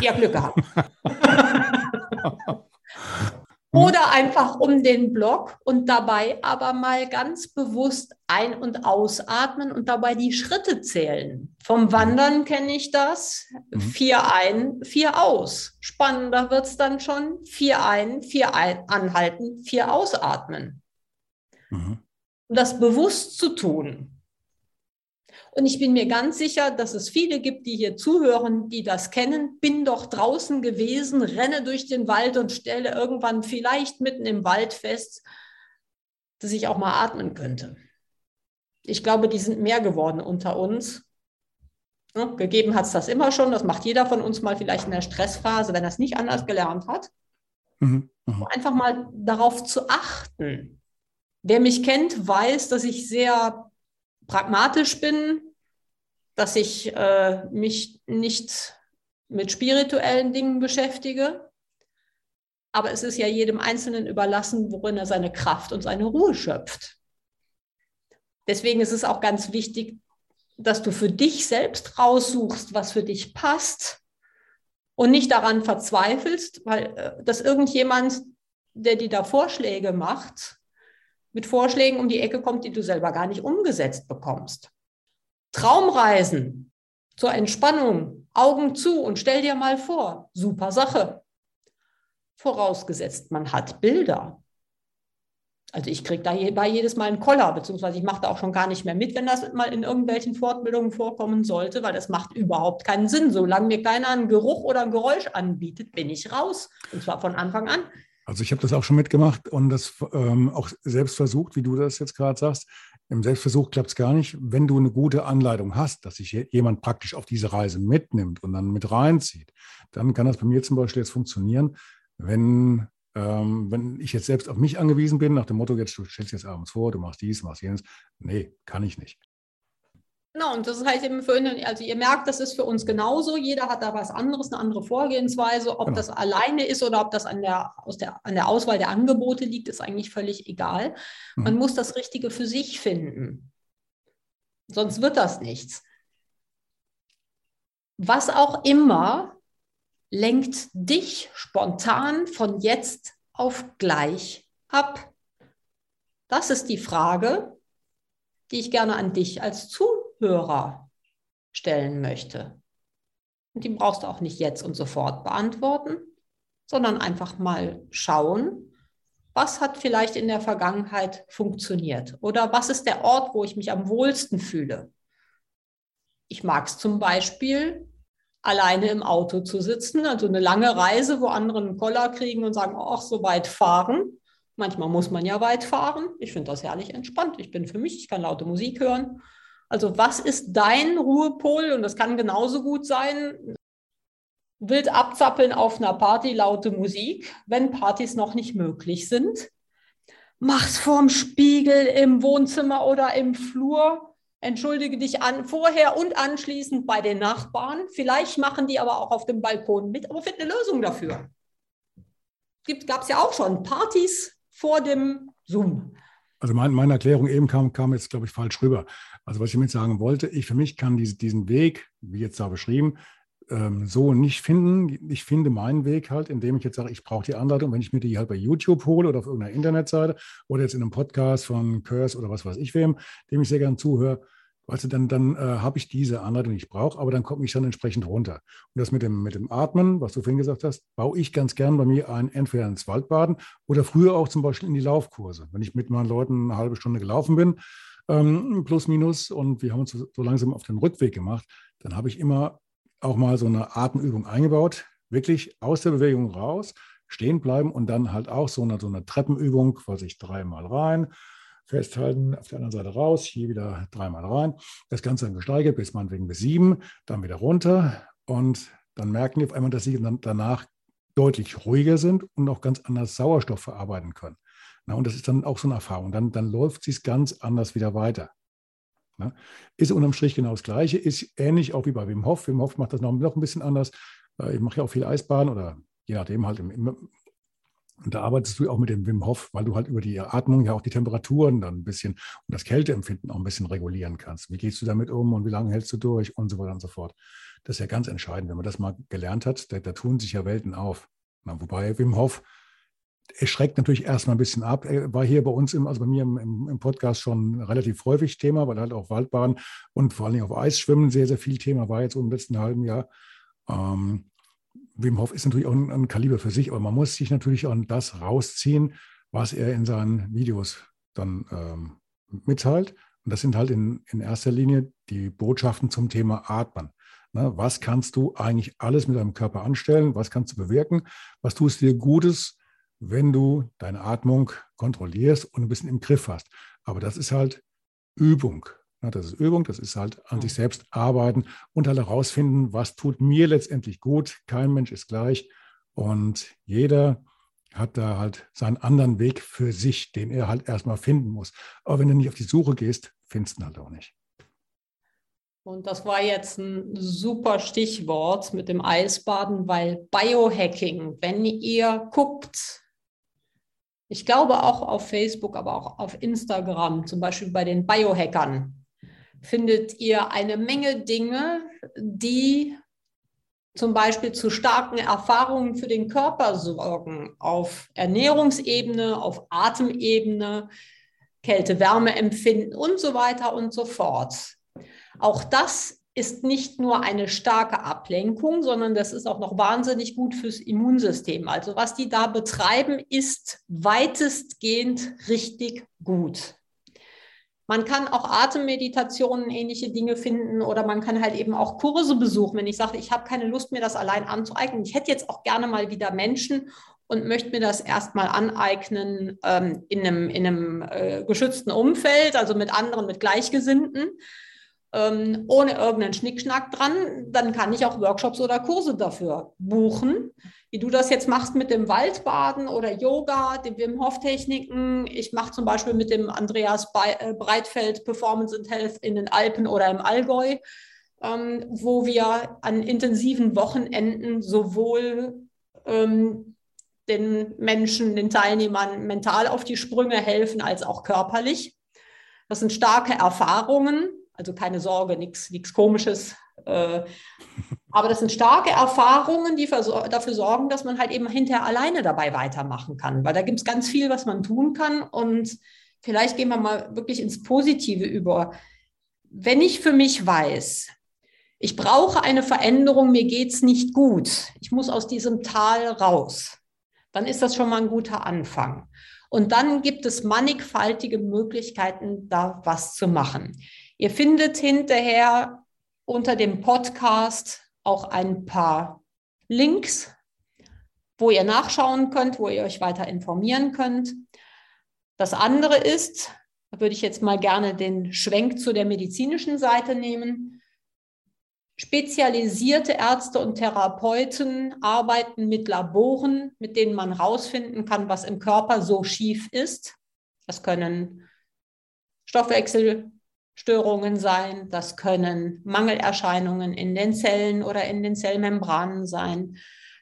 [SPEAKER 2] Ja, Glück gehabt. Oder einfach um den Block und dabei aber mal ganz bewusst ein- und ausatmen und dabei die Schritte zählen. Vom. Wandern kenne ich das. Mhm. Vier ein, vier aus. Spannender wird es dann schon. Vier ein, vier ein, anhalten, vier ausatmen. Mhm. Das bewusst zu tun. Und ich bin mir ganz sicher, dass es viele gibt, die hier zuhören, die das kennen. Bin doch draußen gewesen, renne durch den Wald und stelle irgendwann vielleicht mitten im Wald fest, dass ich auch mal atmen könnte. Ich glaube, die sind mehr geworden unter uns. Ja, gegeben hat es das immer schon. Das macht jeder von uns mal vielleicht in der Stressphase, wenn er es nicht anders gelernt hat. Mhm. Mhm. Einfach mal darauf zu achten. Wer mich kennt, weiß, dass ich sehr pragmatisch bin, dass ich äh, mich nicht mit spirituellen Dingen beschäftige. Aber es ist ja jedem Einzelnen überlassen, worin er seine Kraft und seine Ruhe schöpft. Deswegen ist es auch ganz wichtig, dass du für dich selbst raussuchst, was für dich passt und nicht daran verzweifelst, weil äh, dass irgendjemand, der dir da Vorschläge macht, mit Vorschlägen um die Ecke kommt, die du selber gar nicht umgesetzt bekommst. Traumreisen zur Entspannung, Augen zu und stell dir mal vor, super Sache. Vorausgesetzt, man hat Bilder. Also ich kriege da bei jedes Mal einen Koller, beziehungsweise ich mache da auch schon gar nicht mehr mit, wenn das mal in irgendwelchen Fortbildungen vorkommen sollte, weil das macht überhaupt keinen Sinn. Solange mir keiner einen Geruch oder ein Geräusch anbietet, bin ich raus. Und zwar von Anfang an.
[SPEAKER 1] Also ich habe das auch schon mitgemacht und das ähm, auch selbst versucht, wie du das jetzt gerade sagst. Im Selbstversuch klappt es gar nicht. Wenn du eine gute Anleitung hast, dass sich jemand praktisch auf diese Reise mitnimmt und dann mit reinzieht, dann kann das bei mir zum Beispiel jetzt funktionieren. Wenn, ähm, wenn ich jetzt selbst auf mich angewiesen bin, nach dem Motto, jetzt du stellst jetzt abends vor, du machst dies, machst jenes. Nee, kann ich nicht.
[SPEAKER 2] Genau, und das heißt eben für, also ihr merkt, das ist für uns genauso. Jeder hat da was anderes, eine andere Vorgehensweise. Ob genau. das alleine ist oder ob das an der, aus der, an der Auswahl der Angebote liegt, ist eigentlich völlig egal. Mhm. Man muss das Richtige für sich finden. Sonst wird das nichts. Was auch immer lenkt dich spontan von jetzt auf gleich ab? Das ist die Frage, die ich gerne an dich als Zuhörer Hörer stellen möchte. Und die brauchst du auch nicht jetzt und sofort beantworten, sondern einfach mal schauen, was hat vielleicht in der Vergangenheit funktioniert oder was ist der Ort, wo ich mich am wohlsten fühle. Ich mag es zum Beispiel, alleine im Auto zu sitzen, also eine lange Reise, wo andere einen Koller kriegen und sagen, ach, so weit fahren. Manchmal muss man ja weit fahren. Ich finde das herrlich entspannt. Ich bin für mich, ich kann laute Musik hören also was ist dein Ruhepol? Und das kann genauso gut sein, wild abzappeln auf einer Party, laute Musik, wenn Partys noch nicht möglich sind. Mach's vorm Spiegel im Wohnzimmer oder im Flur. Entschuldige dich an, vorher und anschließend bei den Nachbarn. Vielleicht machen die aber auch auf dem Balkon mit, aber find eine Lösung dafür. Gab es ja auch schon Partys vor dem Zoom.
[SPEAKER 1] Also mein, meine Erklärung eben kam, kam jetzt, glaube ich, falsch rüber. Also was ich damit sagen wollte, ich für mich kann diese, diesen Weg, wie jetzt da beschrieben, ähm, so nicht finden. Ich finde meinen Weg halt, indem ich jetzt sage, ich brauche die Anleitung, wenn ich mir die halt bei YouTube hole oder auf irgendeiner Internetseite oder jetzt in einem Podcast von Curse oder was weiß ich wem, dem ich sehr gerne zuhöre. Du, dann, dann äh, habe ich diese Anleitung, die ich brauche, aber dann komme ich dann entsprechend runter. Und das mit dem, mit dem Atmen, was du vorhin gesagt hast, baue ich ganz gern bei mir ein, entweder ins Waldbaden oder früher auch zum Beispiel in die Laufkurse. Wenn ich mit meinen Leuten eine halbe Stunde gelaufen bin, ähm, plus minus, und wir haben uns so langsam auf den Rückweg gemacht, dann habe ich immer auch mal so eine Atemübung eingebaut, wirklich aus der Bewegung raus, stehen bleiben und dann halt auch so eine, so eine Treppenübung, quasi dreimal rein, festhalten, auf der anderen Seite raus, hier wieder dreimal rein. Das Ganze dann gesteigert bis meinetwegen bis sieben, dann wieder runter und dann merken die auf einmal, dass sie dann danach deutlich ruhiger sind und auch ganz anders Sauerstoff verarbeiten können. Na, und das ist dann auch so eine Erfahrung. Dann, dann läuft es ganz anders wieder weiter. Na, ist unterm Strich genau das Gleiche, ist ähnlich auch wie bei Wim Hof. Wim Hof macht das noch, noch ein bisschen anders. Äh, ich mache ja auch viel Eisbahn oder je nachdem halt im, im, und da arbeitest du auch mit dem Wim Hof, weil du halt über die Atmung ja auch die Temperaturen dann ein bisschen und das Kälteempfinden auch ein bisschen regulieren kannst. Wie gehst du damit um und wie lange hältst du durch und so weiter und so fort. Das ist ja ganz entscheidend. Wenn man das mal gelernt hat, da, da tun sich ja Welten auf. Na, wobei Wim Hof, er schreckt natürlich erstmal ein bisschen ab. Er war hier bei uns, im, also bei mir im, im, Podcast schon relativ häufig Thema, weil halt auch Waldbahn und vor allem auf Eis schwimmen sehr, sehr viel Thema war jetzt im letzten halben Jahr. Ähm, Wim Hof ist natürlich auch ein, ein, Kaliber für sich, aber man muss sich natürlich auch das rausziehen, was er in seinen Videos dann ähm, mitteilt. Und das sind halt in, in erster Linie die Botschaften zum Thema Atmen. Na, was kannst du eigentlich alles mit deinem Körper anstellen? Was kannst du bewirken? Was tust dir Gutes, wenn du deine Atmung kontrollierst und ein bisschen im Griff hast? Aber das ist halt Übung. Das ist Übung, das ist halt an sich selbst arbeiten und halt herausfinden, was tut mir letztendlich gut. Kein Mensch ist gleich und jeder hat da halt seinen anderen Weg für sich, den er halt erstmal finden muss. Aber wenn du nicht auf die Suche gehst, findest du ihn halt auch nicht.
[SPEAKER 2] Und das war jetzt ein super Stichwort mit dem Eisbaden, weil Biohacking, wenn ihr guckt, ich glaube auch auf Facebook, aber auch auf Instagram, zum Beispiel bei den Biohackern, findet ihr eine Menge Dinge, die zum Beispiel zu starken Erfahrungen für den Körper sorgen, auf Ernährungsebene, auf Atemebene, Kälte-Wärme-Empfinden und so weiter und so fort. Auch das ist nicht nur eine starke Ablenkung, sondern das ist auch noch wahnsinnig gut fürs Immunsystem. Also was die da betreiben, ist weitestgehend richtig gut. Man kann auch Atemmeditationen, ähnliche Dinge finden oder man kann halt eben auch Kurse besuchen. Wenn ich sage, ich habe keine Lust, mir das allein anzueignen. Ich hätte jetzt auch gerne mal wieder Menschen und möchte mir das erstmal aneignen ähm, in einem, in einem äh, geschützten Umfeld, also mit anderen, mit Gleichgesinnten, ähm, ohne irgendeinen Schnickschnack dran. Dann kann ich auch Workshops oder Kurse dafür buchen wie du das jetzt machst mit dem Waldbaden oder Yoga, den Wim Hof Techniken. Ich mache zum Beispiel mit dem Andreas äh, Breitfeld Performance and Health in den Alpen oder im Allgäu, ähm, wo wir an intensiven Wochenenden sowohl ähm, den Menschen, den Teilnehmern mental auf die Sprünge helfen, als auch körperlich. Das sind starke Erfahrungen, also keine Sorge, nichts Komisches. Äh, aber das sind starke Erfahrungen, die dafür sorgen, dass man halt eben hinterher alleine dabei weitermachen kann, weil da gibt es ganz viel, was man tun kann. Und vielleicht gehen wir mal wirklich ins Positive über. Wenn ich für mich weiß, ich brauche eine Veränderung, mir geht es nicht gut, ich muss aus diesem Tal raus, dann ist das schon mal ein guter Anfang. Und dann gibt es mannigfaltige Möglichkeiten, da was zu machen. Ihr findet hinterher unter dem Podcast auch ein paar Links, wo ihr nachschauen könnt, wo ihr euch weiter informieren könnt. Das andere ist, da würde ich jetzt mal gerne den Schwenk zu der medizinischen Seite nehmen. Spezialisierte Ärzte und Therapeuten arbeiten mit Laboren, mit denen man herausfinden kann, was im Körper so schief ist. Das können Stoffwechsel, Störungen sein, das können Mangelerscheinungen in den Zellen oder in den Zellmembranen sein,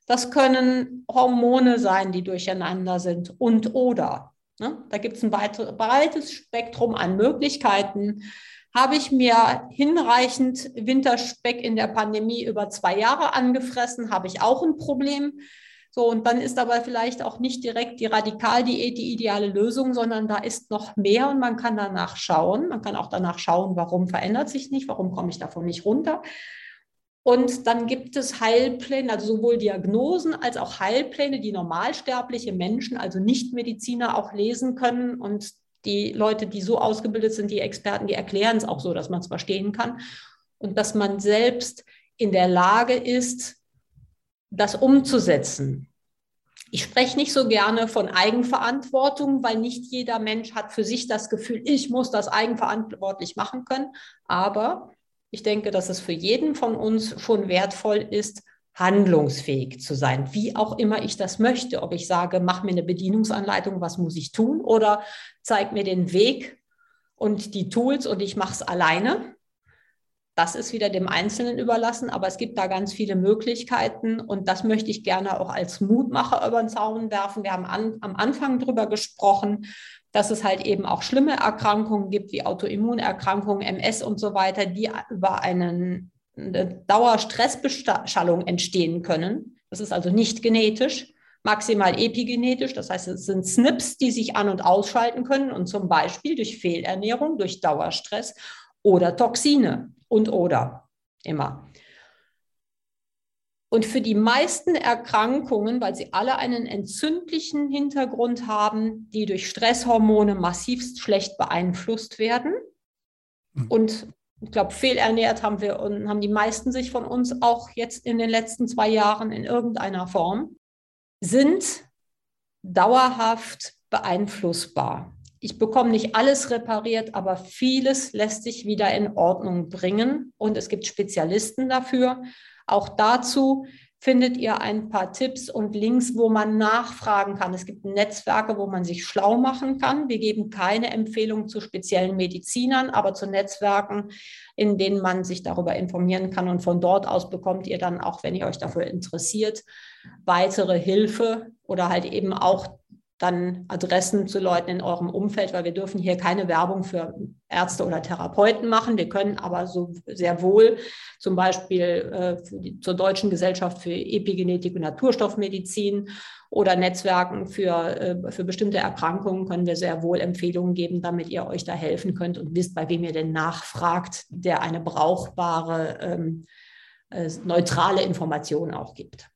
[SPEAKER 2] das können Hormone sein, die durcheinander sind und oder. Ne? Da gibt es ein breites Spektrum an Möglichkeiten. Habe ich mir hinreichend Winterspeck in der Pandemie über zwei Jahre angefressen, habe ich auch ein Problem. So, und dann ist aber vielleicht auch nicht direkt die Radikaldiät die ideale Lösung, sondern da ist noch mehr und man kann danach schauen. Man kann auch danach schauen, warum verändert sich nicht, warum komme ich davon nicht runter. Und dann gibt es Heilpläne, also sowohl Diagnosen als auch Heilpläne, die normalsterbliche Menschen, also Nichtmediziner, auch lesen können. Und die Leute, die so ausgebildet sind, die Experten, die erklären es auch so, dass man es verstehen kann. Und dass man selbst in der Lage ist, das umzusetzen. Ich spreche nicht so gerne von Eigenverantwortung, weil nicht jeder Mensch hat für sich das Gefühl, ich muss das eigenverantwortlich machen können. Aber ich denke, dass es für jeden von uns schon wertvoll ist, handlungsfähig zu sein, wie auch immer ich das möchte. Ob ich sage, mach mir eine Bedienungsanleitung, was muss ich tun, oder zeig mir den Weg und die Tools und ich mache es alleine. Das ist wieder dem Einzelnen überlassen, aber es gibt da ganz viele Möglichkeiten und das möchte ich gerne auch als Mutmacher über den Zaun werfen. Wir haben an, am Anfang darüber gesprochen, dass es halt eben auch schlimme Erkrankungen gibt, wie Autoimmunerkrankungen, MS und so weiter, die über einen, eine Dauerstressbeschallung entstehen können. Das ist also nicht genetisch, maximal epigenetisch. Das heißt, es sind SNPs, die sich an- und ausschalten können und zum Beispiel durch Fehlernährung, durch Dauerstress oder Toxine und oder immer. Und für die meisten Erkrankungen, weil sie alle einen entzündlichen Hintergrund haben, die durch Stresshormone massivst schlecht beeinflusst werden. Hm. Und ich glaube, fehlernährt haben wir und haben die meisten sich von uns auch jetzt in den letzten zwei Jahren in irgendeiner Form, sind dauerhaft beeinflussbar ich bekomme nicht alles repariert, aber vieles lässt sich wieder in Ordnung bringen und es gibt Spezialisten dafür. Auch dazu findet ihr ein paar Tipps und Links, wo man nachfragen kann. Es gibt Netzwerke, wo man sich schlau machen kann. Wir geben keine Empfehlung zu speziellen Medizinern, aber zu Netzwerken, in denen man sich darüber informieren kann. Und von dort aus bekommt ihr dann auch, wenn ihr euch dafür interessiert, weitere Hilfe oder halt eben auch dann Adressen zu Leuten in eurem Umfeld, weil wir dürfen hier keine Werbung für Ärzte oder Therapeuten machen. Wir können aber so sehr wohl zum Beispiel äh, die, zur Deutschen Gesellschaft für Epigenetik und Naturstoffmedizin oder Netzwerken für, äh, für bestimmte Erkrankungen können wir sehr wohl Empfehlungen geben, damit ihr euch da helfen könnt und wisst, bei wem ihr denn nachfragt, der eine brauchbare, ähm, äh, neutrale Information auch gibt.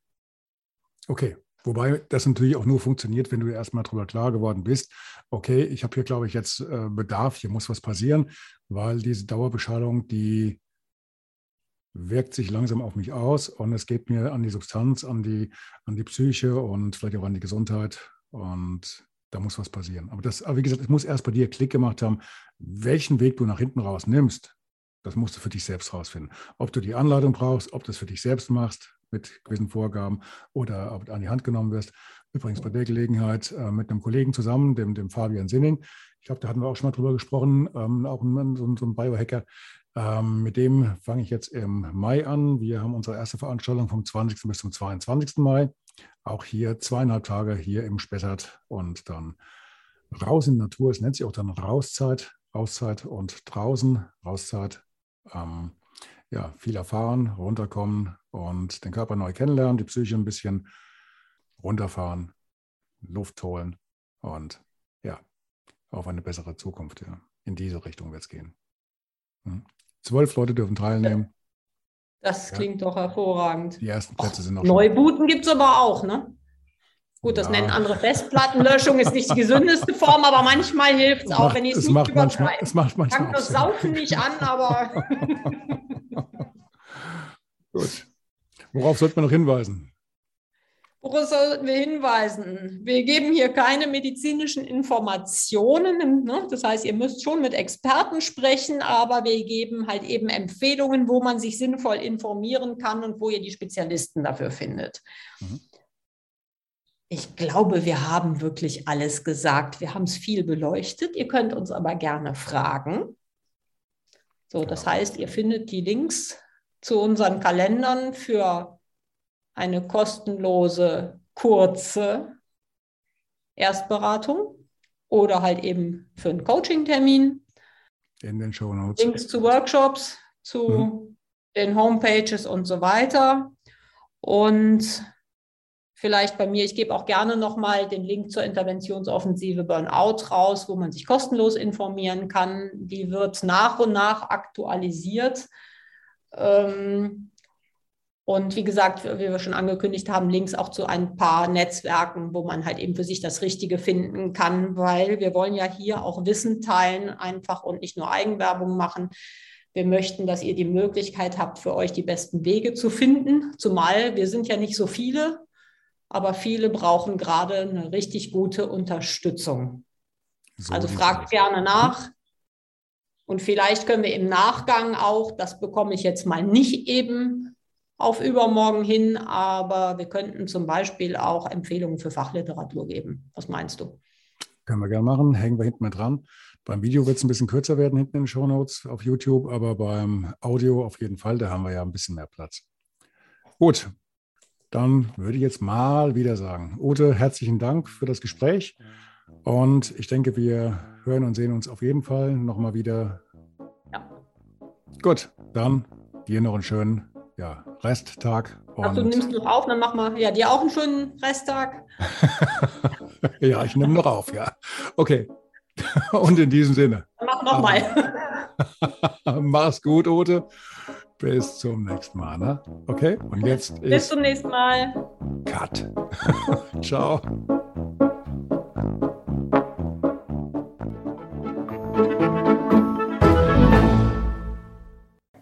[SPEAKER 1] Okay, Wobei das natürlich auch nur funktioniert, wenn du erstmal darüber klar geworden bist, okay, ich habe hier, glaube ich, jetzt äh, Bedarf, hier muss was passieren, weil diese Dauerbeschallung, die wirkt sich langsam auf mich aus und es geht mir an die Substanz, an die, an die Psyche und vielleicht auch an die Gesundheit und da muss was passieren. Aber das, aber wie gesagt, es muss erst bei dir Klick gemacht haben, welchen Weg du nach hinten raus nimmst. Das musst du für dich selbst rausfinden. Ob du die Anleitung brauchst, ob du es für dich selbst machst, mit gewissen Vorgaben oder an die Hand genommen wirst. Übrigens bei der Gelegenheit äh, mit einem Kollegen zusammen, dem, dem Fabian Sinning. Ich glaube, da hatten wir auch schon mal drüber gesprochen, ähm, auch ein, so, so ein Biohacker. Ähm, mit dem fange ich jetzt im Mai an. Wir haben unsere erste Veranstaltung vom 20. bis zum 22. Mai. Auch hier zweieinhalb Tage hier im Spessart und dann raus in die Natur. Es nennt sich auch dann Rauszeit, Rauszeit und draußen, Rauszeit. Ähm, ja, viel erfahren, runterkommen und den Körper neu kennenlernen, die Psyche ein bisschen runterfahren, Luft holen und ja, auf eine bessere Zukunft. Ja. In diese Richtung wird es gehen. Hm. Zwölf Leute dürfen teilnehmen.
[SPEAKER 2] Das klingt ja. doch hervorragend.
[SPEAKER 1] Die ersten Plätze Och, sind
[SPEAKER 2] auch Neubooten gibt es aber auch, ne? Gut, das ja. nennen andere Festplattenlöschung, ist nicht die gesündeste Form, aber manchmal hilft es auch, wenn ich es nicht
[SPEAKER 1] macht manchmal, Es macht manchmal
[SPEAKER 2] Fangt das Saufen nicht an, aber
[SPEAKER 1] Gut. Worauf sollte man noch hinweisen?
[SPEAKER 2] Worauf sollten wir hinweisen? Wir geben hier keine medizinischen Informationen. Ne? Das heißt, ihr müsst schon mit Experten sprechen, aber wir geben halt eben Empfehlungen, wo man sich sinnvoll informieren kann und wo ihr die Spezialisten dafür findet. Mhm. Ich glaube, wir haben wirklich alles gesagt. Wir haben es viel beleuchtet. Ihr könnt uns aber gerne fragen. So, das heißt, ihr findet die Links zu unseren Kalendern für eine kostenlose, kurze Erstberatung oder halt eben für einen Coaching-Termin.
[SPEAKER 1] In den Show Notes.
[SPEAKER 2] Links zu Workshops, zu mhm. den Homepages und so weiter. Und vielleicht bei mir. Ich gebe auch gerne nochmal den Link zur Interventionsoffensive Burnout raus, wo man sich kostenlos informieren kann. Die wird nach und nach aktualisiert. Ähm, und wie gesagt, wie wir schon angekündigt haben, Links auch zu ein paar Netzwerken, wo man halt eben für sich das Richtige finden kann, weil wir wollen ja hier auch Wissen teilen einfach und nicht nur Eigenwerbung machen. Wir möchten, dass ihr die Möglichkeit habt, für euch die besten Wege zu finden, zumal wir sind ja nicht so viele, aber viele brauchen gerade eine richtig gute Unterstützung. So also fragt gerne nach. Und vielleicht können wir im Nachgang auch, das bekomme ich jetzt mal nicht eben auf übermorgen hin, aber wir könnten zum Beispiel auch Empfehlungen für Fachliteratur geben. Was meinst du?
[SPEAKER 1] Können wir gerne machen, hängen wir hinten mal dran. Beim Video wird es ein bisschen kürzer werden hinten in den Show Notes auf YouTube, aber beim Audio auf jeden Fall, da haben wir ja ein bisschen mehr Platz. Gut, dann würde ich jetzt mal wieder sagen, Ute, herzlichen Dank für das Gespräch und ich denke, wir hören und sehen uns auf jeden Fall nochmal wieder. Ja. Gut, dann dir noch einen schönen ja, Resttag.
[SPEAKER 2] Ach, du nimmst noch auf, dann mach mal, ja, dir auch einen schönen Resttag.
[SPEAKER 1] ja, ich nehme noch auf, ja. Okay. Und in diesem Sinne.
[SPEAKER 2] Mach nochmal.
[SPEAKER 1] Mach's gut, Ute. Bis zum nächsten Mal. Ne? Okay? Und jetzt
[SPEAKER 2] Bis zum nächsten Mal.
[SPEAKER 1] Cut. Ciao.